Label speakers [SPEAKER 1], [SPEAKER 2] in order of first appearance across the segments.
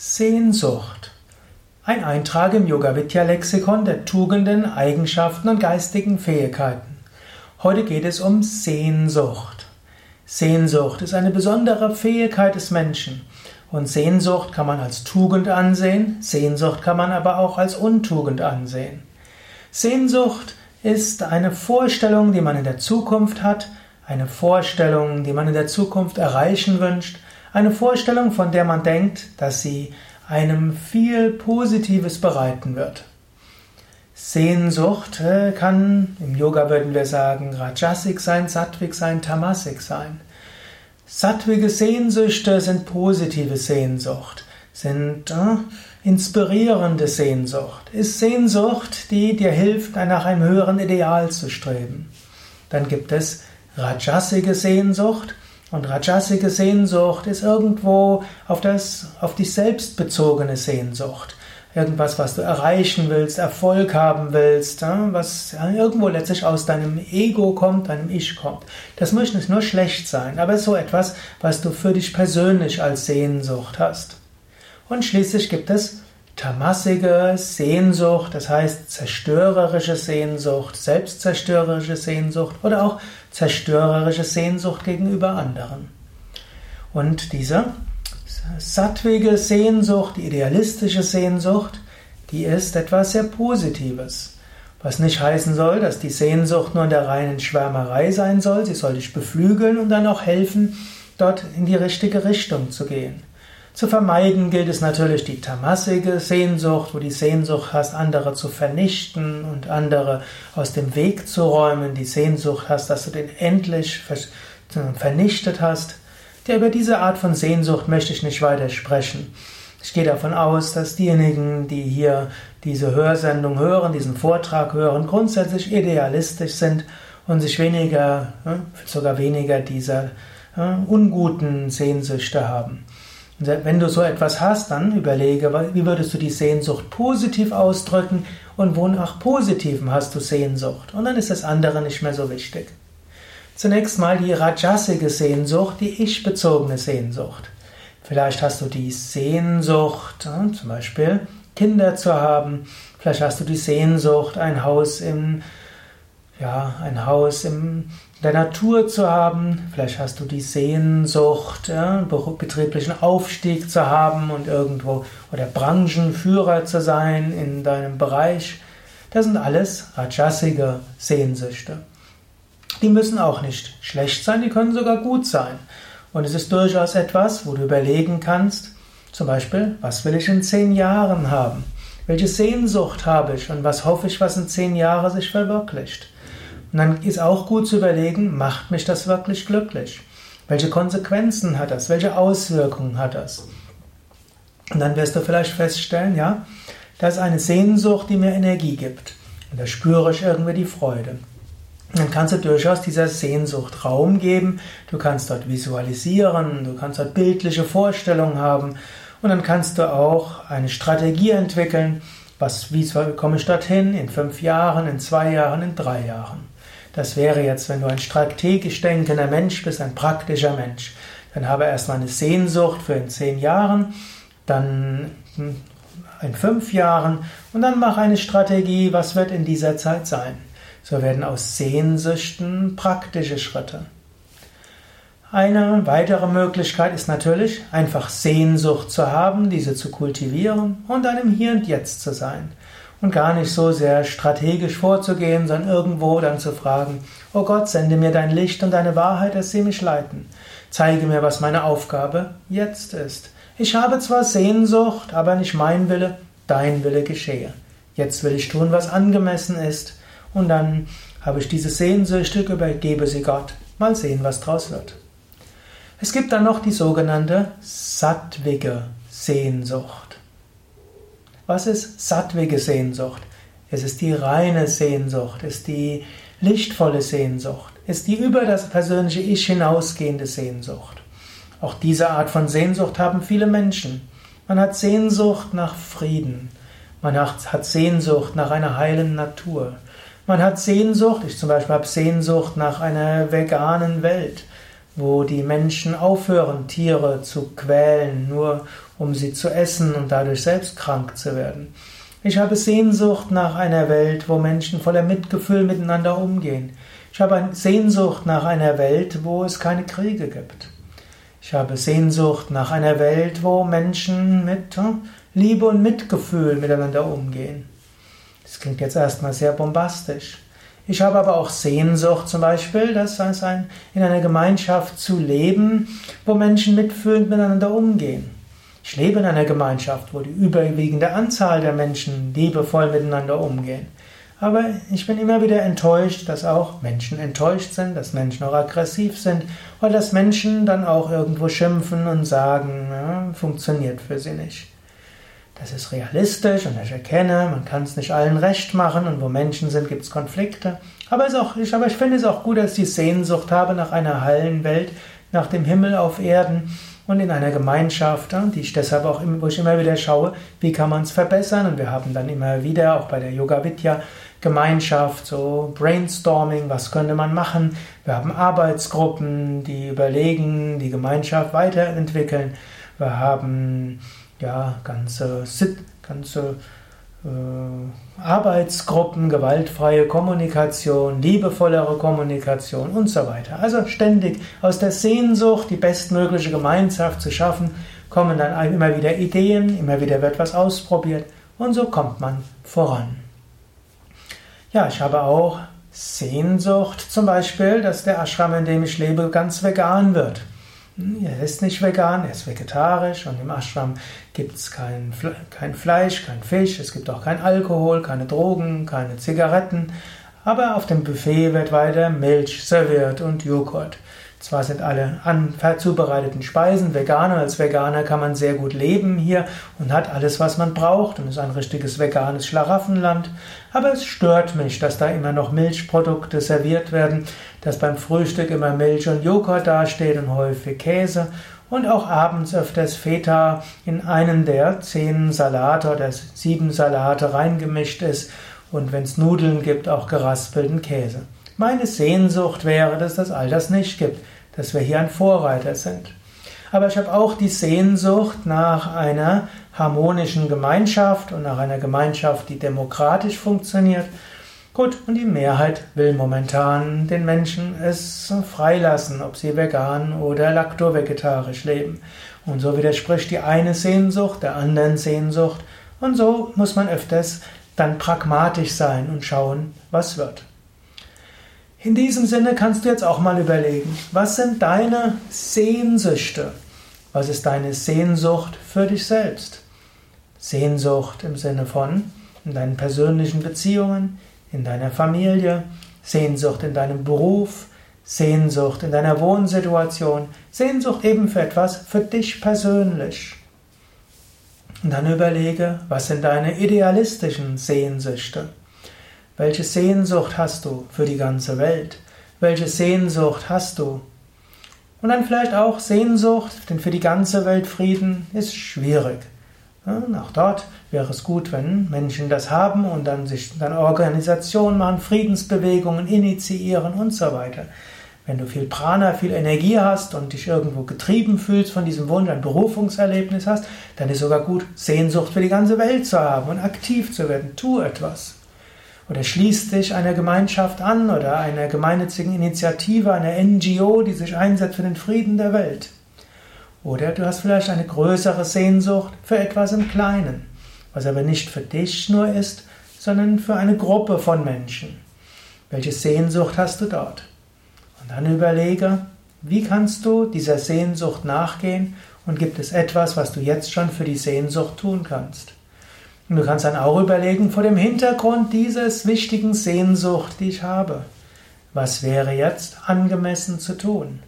[SPEAKER 1] Sehnsucht. Ein Eintrag im Yoga Vidya Lexikon der Tugenden, Eigenschaften und geistigen Fähigkeiten. Heute geht es um Sehnsucht. Sehnsucht ist eine besondere Fähigkeit des Menschen. Und Sehnsucht kann man als Tugend ansehen, Sehnsucht kann man aber auch als Untugend ansehen. Sehnsucht ist eine Vorstellung, die man in der Zukunft hat, eine Vorstellung, die man in der Zukunft erreichen wünscht, eine Vorstellung, von der man denkt, dass sie einem viel Positives bereiten wird. Sehnsucht äh, kann, im Yoga würden wir sagen, Rajasik sein, Sattvik sein, Tamasik sein. Sattvige Sehnsüchte sind positive Sehnsucht, sind äh, inspirierende Sehnsucht, ist Sehnsucht, die dir hilft, nach einem höheren Ideal zu streben. Dann gibt es Rajasige Sehnsucht, und rajasige Sehnsucht ist irgendwo auf, das, auf dich selbst bezogene Sehnsucht. Irgendwas, was du erreichen willst, Erfolg haben willst, was irgendwo letztlich aus deinem Ego kommt, deinem Ich kommt. Das muss nicht nur schlecht sein, aber so etwas, was du für dich persönlich als Sehnsucht hast. Und schließlich gibt es tamassige Sehnsucht, das heißt zerstörerische Sehnsucht, selbstzerstörerische Sehnsucht oder auch zerstörerische Sehnsucht gegenüber anderen. Und diese sattwige Sehnsucht, die idealistische Sehnsucht, die ist etwas sehr Positives. Was nicht heißen soll, dass die Sehnsucht nur in der reinen Schwärmerei sein soll, sie soll dich beflügeln und dann auch helfen, dort in die richtige Richtung zu gehen. Zu vermeiden gilt es natürlich die tamassige Sehnsucht, wo die Sehnsucht hast, andere zu vernichten und andere aus dem Weg zu räumen, die Sehnsucht hast, dass du den endlich vernichtet hast. Ja, über diese Art von Sehnsucht möchte ich nicht weiter sprechen. Ich gehe davon aus, dass diejenigen, die hier diese Hörsendung hören, diesen Vortrag hören, grundsätzlich idealistisch sind und sich weniger, sogar weniger dieser unguten Sehnsüchte haben. Wenn du so etwas hast, dann überlege, wie würdest du die Sehnsucht positiv ausdrücken und wonach Positivem hast du Sehnsucht. Und dann ist das andere nicht mehr so wichtig. Zunächst mal die rajasige Sehnsucht, die ich-bezogene Sehnsucht. Vielleicht hast du die Sehnsucht, zum Beispiel Kinder zu haben. Vielleicht hast du die Sehnsucht, ein Haus im, ja, ein Haus im der Natur zu haben. Vielleicht hast du die Sehnsucht, ja, betrieblichen Aufstieg zu haben und irgendwo oder Branchenführer zu sein in deinem Bereich. Das sind alles rajasige Sehnsüchte. Die müssen auch nicht schlecht sein, die können sogar gut sein. Und es ist durchaus etwas, wo du überlegen kannst, zum Beispiel, was will ich in zehn Jahren haben? Welche Sehnsucht habe ich und was hoffe ich, was in zehn Jahren sich verwirklicht? Und dann ist auch gut zu überlegen, macht mich das wirklich glücklich? Welche Konsequenzen hat das? Welche Auswirkungen hat das? Und dann wirst du vielleicht feststellen, ja, das ist eine Sehnsucht, die mir Energie gibt. Und da spüre ich irgendwie die Freude. Und dann kannst du durchaus dieser Sehnsucht Raum geben. Du kannst dort visualisieren, du kannst dort bildliche Vorstellungen haben. Und dann kannst du auch eine Strategie entwickeln. Was, wie komme ich dorthin? In fünf Jahren, in zwei Jahren, in drei Jahren. Das wäre jetzt, wenn du ein strategisch denkender Mensch bist, ein praktischer Mensch. Dann habe erstmal eine Sehnsucht für in zehn Jahren, dann in fünf Jahren und dann mach eine Strategie, was wird in dieser Zeit sein. So werden aus Sehnsüchten praktische Schritte. Eine weitere Möglichkeit ist natürlich, einfach Sehnsucht zu haben, diese zu kultivieren und einem Hier und Jetzt zu sein und gar nicht so sehr strategisch vorzugehen, sondern irgendwo dann zu fragen, oh Gott, sende mir dein Licht und deine Wahrheit, dass sie mich leiten. Zeige mir, was meine Aufgabe jetzt ist. Ich habe zwar Sehnsucht, aber nicht mein Wille, dein Wille geschehe. Jetzt will ich tun, was angemessen ist, und dann habe ich diese Sehnsüchte, übergebe sie Gott. Mal sehen, was draus wird. Es gibt dann noch die sogenannte sattwige Sehnsucht. Was ist sattwige Sehnsucht? Es ist die reine Sehnsucht, es ist die lichtvolle Sehnsucht, es ist die über das persönliche Ich hinausgehende Sehnsucht. Auch diese Art von Sehnsucht haben viele Menschen. Man hat Sehnsucht nach Frieden. Man hat Sehnsucht nach einer heilen Natur. Man hat Sehnsucht, ich zum Beispiel habe Sehnsucht nach einer veganen Welt, wo die Menschen aufhören, Tiere zu quälen, nur um sie zu essen und dadurch selbst krank zu werden. Ich habe Sehnsucht nach einer Welt, wo Menschen voller Mitgefühl miteinander umgehen. Ich habe Sehnsucht nach einer Welt, wo es keine Kriege gibt. Ich habe Sehnsucht nach einer Welt, wo Menschen mit hm, Liebe und Mitgefühl miteinander umgehen. Das klingt jetzt erstmal sehr bombastisch. Ich habe aber auch Sehnsucht zum Beispiel, das heißt ein, in einer Gemeinschaft zu leben, wo Menschen mitfühlend miteinander umgehen. Ich lebe in einer Gemeinschaft, wo die überwiegende Anzahl der Menschen liebevoll miteinander umgehen. Aber ich bin immer wieder enttäuscht, dass auch Menschen enttäuscht sind, dass Menschen auch aggressiv sind oder dass Menschen dann auch irgendwo schimpfen und sagen, ja, funktioniert für sie nicht. Das ist realistisch und ich erkenne, man kann es nicht allen recht machen und wo Menschen sind, gibt es Konflikte. Aber, es auch, ich, aber ich finde es auch gut, dass ich die Sehnsucht habe nach einer heilen Welt, nach dem Himmel auf Erden und in einer Gemeinschaft, die ich deshalb auch, wo ich immer wieder schaue, wie kann man es verbessern. Und wir haben dann immer wieder, auch bei der Yoga Vidya, Gemeinschaft, so Brainstorming, was könnte man machen. Wir haben Arbeitsgruppen, die überlegen, die Gemeinschaft weiterentwickeln. Wir haben ja, ganze, ganze äh, Arbeitsgruppen, gewaltfreie Kommunikation, liebevollere Kommunikation und so weiter. Also ständig aus der Sehnsucht, die bestmögliche Gemeinschaft zu schaffen, kommen dann immer wieder Ideen, immer wieder wird was ausprobiert und so kommt man voran. Ja, ich habe auch Sehnsucht zum Beispiel, dass der Ashram, in dem ich lebe, ganz vegan wird. Er ist nicht vegan, er ist vegetarisch und im Ashram gibt es kein, kein Fleisch, kein Fisch, es gibt auch kein Alkohol, keine Drogen, keine Zigaretten, aber auf dem Buffet wird weiter Milch serviert und Joghurt. Zwar sind alle zubereiteten Speisen vegan, als Veganer kann man sehr gut leben hier und hat alles, was man braucht und ist ein richtiges veganes Schlaraffenland, aber es stört mich, dass da immer noch Milchprodukte serviert werden, dass beim Frühstück immer Milch und Joghurt dasteht und häufig Käse und auch abends öfters Feta in einen der zehn Salate oder sieben Salate reingemischt ist und wenn es Nudeln gibt, auch geraspelten Käse. Meine Sehnsucht wäre, dass das all das nicht gibt, dass wir hier ein Vorreiter sind. Aber ich habe auch die Sehnsucht nach einer harmonischen Gemeinschaft und nach einer Gemeinschaft, die demokratisch funktioniert. Gut, und die Mehrheit will momentan den Menschen es freilassen, ob sie vegan oder laktovegetarisch leben. Und so widerspricht die eine Sehnsucht der anderen Sehnsucht. Und so muss man öfters dann pragmatisch sein und schauen, was wird. In diesem Sinne kannst du jetzt auch mal überlegen, was sind deine Sehnsüchte? Was ist deine Sehnsucht für dich selbst? Sehnsucht im Sinne von in deinen persönlichen Beziehungen, in deiner Familie, Sehnsucht in deinem Beruf, Sehnsucht in deiner Wohnsituation, Sehnsucht eben für etwas für dich persönlich. Und dann überlege, was sind deine idealistischen Sehnsüchte? Welche Sehnsucht hast du für die ganze Welt? Welche Sehnsucht hast du? Und dann vielleicht auch Sehnsucht, denn für die ganze Welt Frieden ist schwierig. Auch dort wäre es gut, wenn Menschen das haben und dann sich dann Organisationen machen, Friedensbewegungen initiieren und so weiter. Wenn du viel Prana, viel Energie hast und dich irgendwo getrieben fühlst von diesem Wunsch, ein Berufungserlebnis hast, dann ist sogar gut, Sehnsucht für die ganze Welt zu haben und aktiv zu werden. Tu etwas. Oder schließt dich einer Gemeinschaft an oder einer gemeinnützigen Initiative, einer NGO, die sich einsetzt für den Frieden der Welt. Oder du hast vielleicht eine größere Sehnsucht für etwas im Kleinen, was aber nicht für dich nur ist, sondern für eine Gruppe von Menschen. Welche Sehnsucht hast du dort? Dann überlege, wie kannst du dieser Sehnsucht nachgehen und gibt es etwas, was du jetzt schon für die Sehnsucht tun kannst? Und du kannst dann auch überlegen, vor dem Hintergrund dieses wichtigen Sehnsucht, die ich habe, was wäre jetzt angemessen zu tun?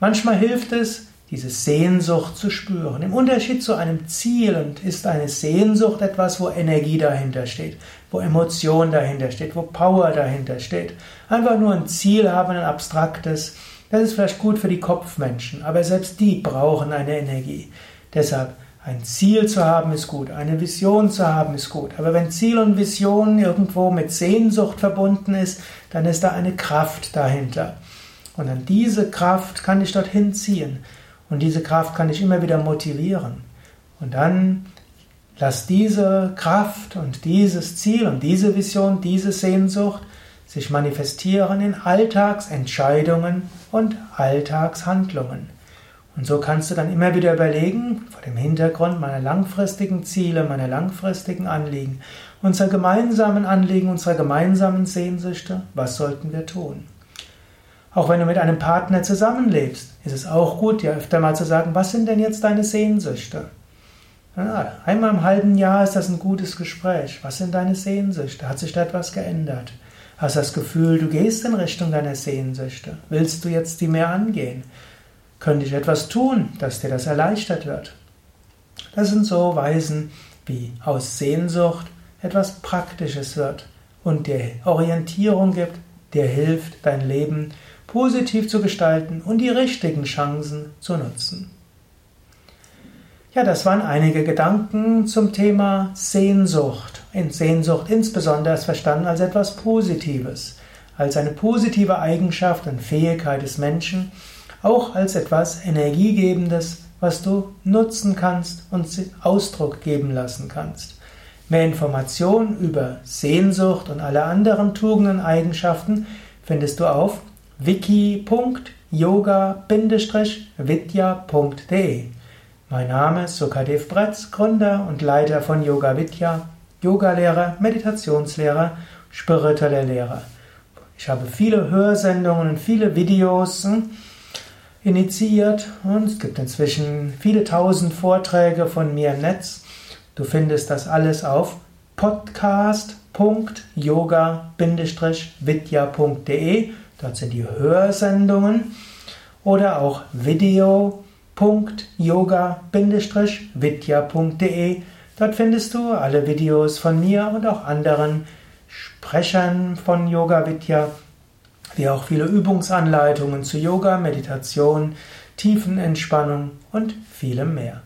[SPEAKER 1] Manchmal hilft es, diese Sehnsucht zu spüren. Im Unterschied zu einem Ziel und ist eine Sehnsucht etwas, wo Energie dahinter steht, wo Emotion dahinter steht, wo Power dahinter steht. Einfach nur ein Ziel haben, ein abstraktes, das ist vielleicht gut für die Kopfmenschen, aber selbst die brauchen eine Energie. Deshalb ein Ziel zu haben ist gut, eine Vision zu haben ist gut. Aber wenn Ziel und Vision irgendwo mit Sehnsucht verbunden ist, dann ist da eine Kraft dahinter. Und dann diese Kraft kann dich dorthin ziehen. Und diese Kraft kann dich immer wieder motivieren. Und dann lass diese Kraft und dieses Ziel und diese Vision, diese Sehnsucht sich manifestieren in Alltagsentscheidungen und Alltagshandlungen. Und so kannst du dann immer wieder überlegen, vor dem Hintergrund meiner langfristigen Ziele, meiner langfristigen Anliegen, unserer gemeinsamen Anliegen, unserer gemeinsamen Sehnsüchte, was sollten wir tun? Auch wenn du mit einem Partner zusammenlebst, ist es auch gut, dir öfter mal zu sagen, was sind denn jetzt deine Sehnsüchte? Ja, einmal im halben Jahr ist das ein gutes Gespräch. Was sind deine Sehnsüchte? Hat sich da etwas geändert? Hast du das Gefühl, du gehst in Richtung deiner Sehnsüchte? Willst du jetzt die mehr angehen? Könnte ich etwas tun, dass dir das erleichtert wird? Das sind so Weisen, wie aus Sehnsucht etwas Praktisches wird und dir Orientierung gibt, dir hilft, dein Leben positiv zu gestalten und die richtigen Chancen zu nutzen. Ja, das waren einige Gedanken zum Thema Sehnsucht. In Sehnsucht insbesondere ist verstanden als etwas Positives, als eine positive Eigenschaft und Fähigkeit des Menschen, auch als etwas Energiegebendes, was du nutzen kannst und Ausdruck geben lassen kannst. Mehr Informationen über Sehnsucht und alle anderen Tugenden und Eigenschaften findest du auf wiki.yoga-vidya.de. Mein Name ist Sukadev Bretz, Gründer und Leiter von Yoga Vidya, Yogalehrer, Meditationslehrer, spiritueller Lehrer. Ich habe viele Hörsendungen und viele Videos initiiert und es gibt inzwischen viele tausend Vorträge von mir im Netz. Du findest das alles auf podcast.yoga-vidya.de. Dort sind die Hörsendungen oder auch video.yoga-vidya.de. Dort findest du alle Videos von mir und auch anderen Sprechern von Yoga Vidya, wie auch viele Übungsanleitungen zu Yoga, Meditation, Tiefenentspannung und vielem mehr.